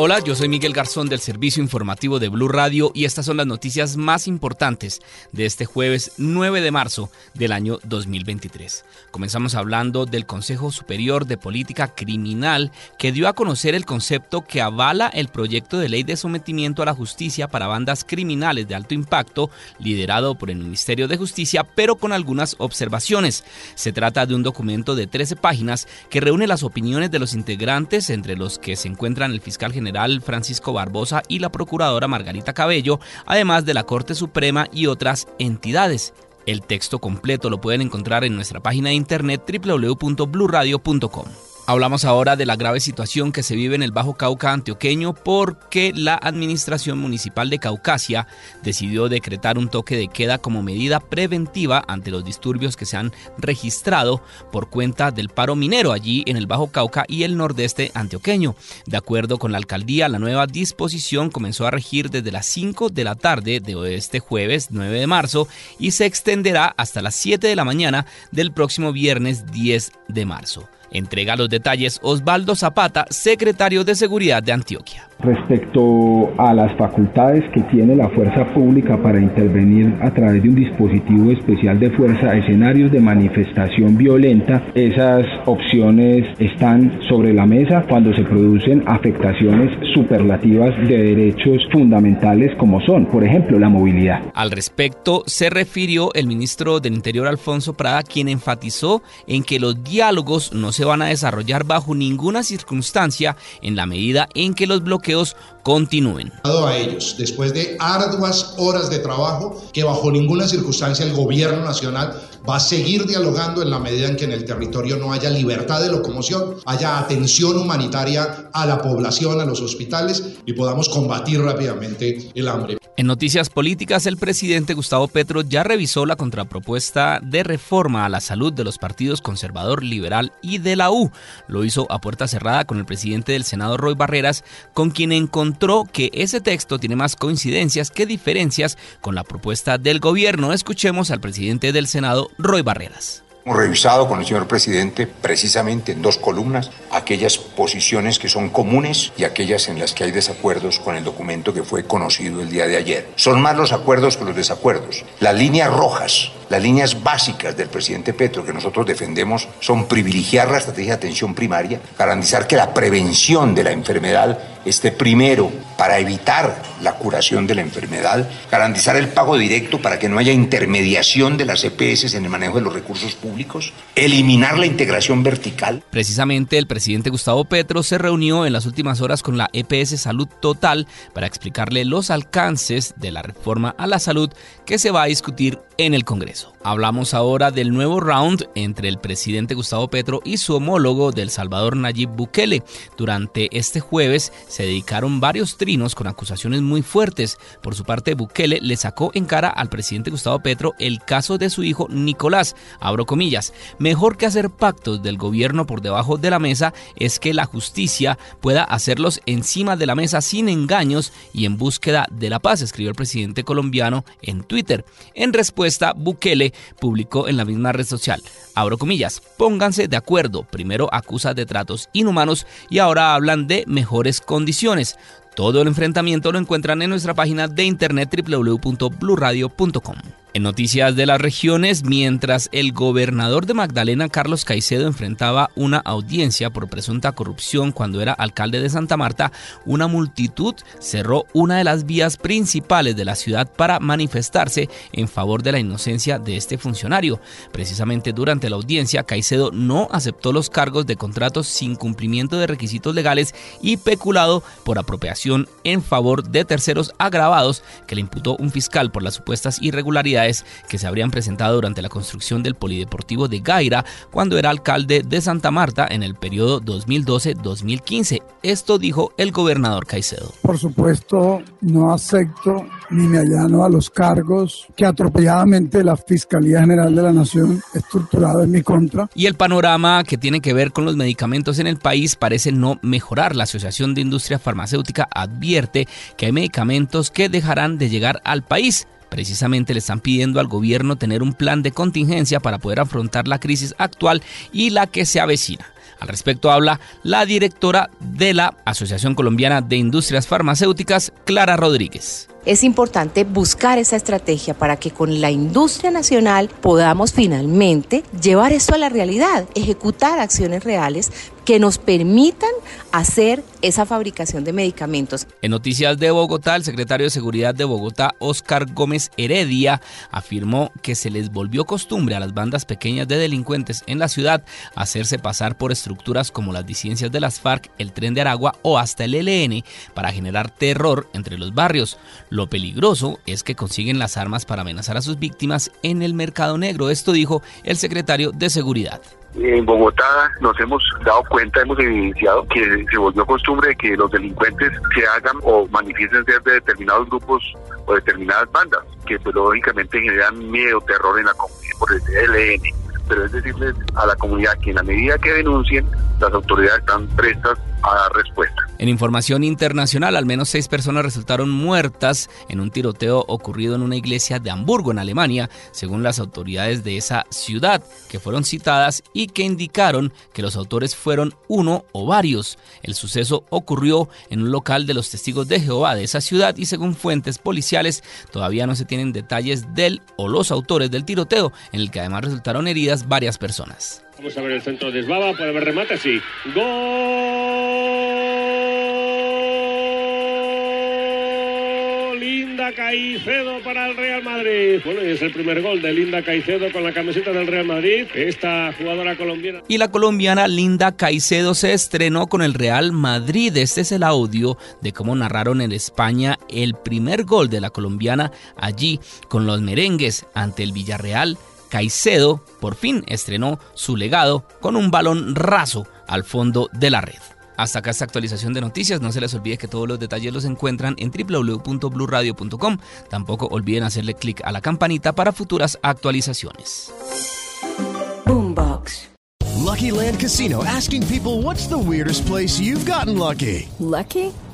Hola, yo soy Miguel Garzón del Servicio Informativo de Blue Radio y estas son las noticias más importantes de este jueves 9 de marzo del año 2023. Comenzamos hablando del Consejo Superior de Política Criminal que dio a conocer el concepto que avala el proyecto de ley de sometimiento a la justicia para bandas criminales de alto impacto liderado por el Ministerio de Justicia pero con algunas observaciones. Se trata de un documento de 13 páginas que reúne las opiniones de los integrantes entre los que se encuentran el fiscal general Francisco Barbosa y la procuradora Margarita Cabello, además de la Corte Suprema y otras entidades. El texto completo lo pueden encontrar en nuestra página de internet www.bluradio.com. Hablamos ahora de la grave situación que se vive en el Bajo Cauca antioqueño porque la Administración Municipal de Caucasia decidió decretar un toque de queda como medida preventiva ante los disturbios que se han registrado por cuenta del paro minero allí en el Bajo Cauca y el nordeste antioqueño. De acuerdo con la alcaldía, la nueva disposición comenzó a regir desde las 5 de la tarde de este jueves 9 de marzo y se extenderá hasta las 7 de la mañana del próximo viernes 10 de marzo. Entrega los detalles Osvaldo Zapata, secretario de Seguridad de Antioquia. Respecto a las facultades que tiene la fuerza pública para intervenir a través de un dispositivo especial de fuerza, escenarios de manifestación violenta, esas opciones están sobre la mesa cuando se producen afectaciones superlativas de derechos fundamentales como son, por ejemplo, la movilidad. Al respecto, se refirió el ministro del Interior Alfonso Prada, quien enfatizó en que los diálogos no se van a desarrollar bajo ninguna circunstancia en la medida en que los bloqueos continúen. A ellos, después de arduas horas de trabajo, que bajo ninguna circunstancia el gobierno nacional va a seguir dialogando en la medida en que en el territorio no haya libertad de locomoción, haya atención humanitaria a la población, a los hospitales y podamos combatir rápidamente el hambre. En noticias políticas, el presidente Gustavo Petro ya revisó la contrapropuesta de reforma a la salud de los partidos conservador, liberal y de la U. Lo hizo a puerta cerrada con el presidente del Senado, Roy Barreras, con quien encontró que ese texto tiene más coincidencias que diferencias con la propuesta del gobierno. Escuchemos al presidente del Senado, Roy Barreras. Hemos revisado con el señor presidente precisamente en dos columnas aquellas posiciones que son comunes y aquellas en las que hay desacuerdos con el documento que fue conocido el día de ayer. Son más los acuerdos que los desacuerdos. Las líneas rojas, las líneas básicas del presidente Petro que nosotros defendemos son privilegiar la estrategia de atención primaria, garantizar que la prevención de la enfermedad esté primero para evitar la curación de la enfermedad, garantizar el pago directo para que no haya intermediación de las EPS en el manejo de los recursos públicos, eliminar la integración vertical. Precisamente el presidente Gustavo Petro se reunió en las últimas horas con la EPS Salud Total para explicarle los alcances de la reforma a la salud que se va a discutir en el Congreso. Hablamos ahora del nuevo round entre el presidente Gustavo Petro y su homólogo del Salvador Nayib Bukele. Durante este jueves se dedicaron varios trinos con acusaciones muy fuertes. Por su parte, Bukele le sacó en cara al presidente Gustavo Petro el caso de su hijo Nicolás. Abro comillas, mejor que hacer pactos del gobierno por debajo de la mesa es que la justicia pueda hacerlos encima de la mesa sin engaños y en búsqueda de la paz, escribió el presidente colombiano en Twitter. En respuesta, Bukele publicó en la misma red social, abro comillas, pónganse de acuerdo, primero acusa de tratos inhumanos y ahora hablan de mejores condiciones. Todo el enfrentamiento lo encuentran en nuestra página de internet www.bluradio.com. En noticias de las regiones, mientras el gobernador de Magdalena, Carlos Caicedo, enfrentaba una audiencia por presunta corrupción cuando era alcalde de Santa Marta, una multitud cerró una de las vías principales de la ciudad para manifestarse en favor de la inocencia de este funcionario. Precisamente durante la audiencia, Caicedo no aceptó los cargos de contratos sin cumplimiento de requisitos legales y peculado por apropiación en favor de terceros agravados que le imputó un fiscal por las supuestas irregularidades irregularidades que se habrían presentado durante la construcción del Polideportivo de Gaira cuando era alcalde de Santa Marta en el periodo 2012-2015. Esto dijo el gobernador Caicedo. Por supuesto, no acepto ni me allano a los cargos que atropelladamente la Fiscalía General de la Nación estructurado en mi contra. Y el panorama que tiene que ver con los medicamentos en el país parece no mejorar. La Asociación de Industria Farmacéutica advierte que hay medicamentos que dejarán de llegar al país. Precisamente le están pidiendo al gobierno tener un plan de contingencia para poder afrontar la crisis actual y la que se avecina. Al respecto habla la directora de la Asociación Colombiana de Industrias Farmacéuticas, Clara Rodríguez es importante buscar esa estrategia para que con la industria nacional podamos finalmente llevar esto a la realidad, ejecutar acciones reales que nos permitan hacer esa fabricación de medicamentos. En Noticias de Bogotá, el secretario de Seguridad de Bogotá, Oscar Gómez Heredia, afirmó que se les volvió costumbre a las bandas pequeñas de delincuentes en la ciudad hacerse pasar por estructuras como las disidencias de las FARC, el Tren de Aragua o hasta el ELN para generar terror entre los barrios. Lo peligroso es que consiguen las armas para amenazar a sus víctimas en el mercado negro. Esto dijo el secretario de Seguridad. En Bogotá nos hemos dado cuenta, hemos evidenciado que se volvió costumbre de que los delincuentes se hagan o manifiesten ser de determinados grupos o determinadas bandas, que pues, lógicamente generan miedo, terror en la comunidad por el ELN. Pero es decirles a la comunidad que en la medida que denuncien, las autoridades están prestas a dar respuesta. En información internacional, al menos seis personas resultaron muertas en un tiroteo ocurrido en una iglesia de Hamburgo, en Alemania, según las autoridades de esa ciudad, que fueron citadas y que indicaron que los autores fueron uno o varios. El suceso ocurrió en un local de los testigos de Jehová de esa ciudad y según fuentes policiales todavía no se tienen detalles del o los autores del tiroteo, en el que además resultaron heridas varias personas. Vamos a ver el centro de Esbaba, puede haber remate, sí. ¡Gol! Caicedo para el Real Madrid. Bueno, es el primer gol de Linda Caicedo con la camiseta del Real Madrid. Esta jugadora colombiana. Y la colombiana Linda Caicedo se estrenó con el Real Madrid. Este es el audio de cómo narraron en España el primer gol de la colombiana allí con los merengues ante el Villarreal Caicedo por fin estrenó su legado con un balón raso al fondo de la red. Hasta acá esta actualización de noticias. No se les olvide que todos los detalles los encuentran en www.bluradio.com. Tampoco olviden hacerle clic a la campanita para futuras actualizaciones. Boombox. Lucky Land Casino asking people what's the weirdest place you've gotten lucky? Lucky?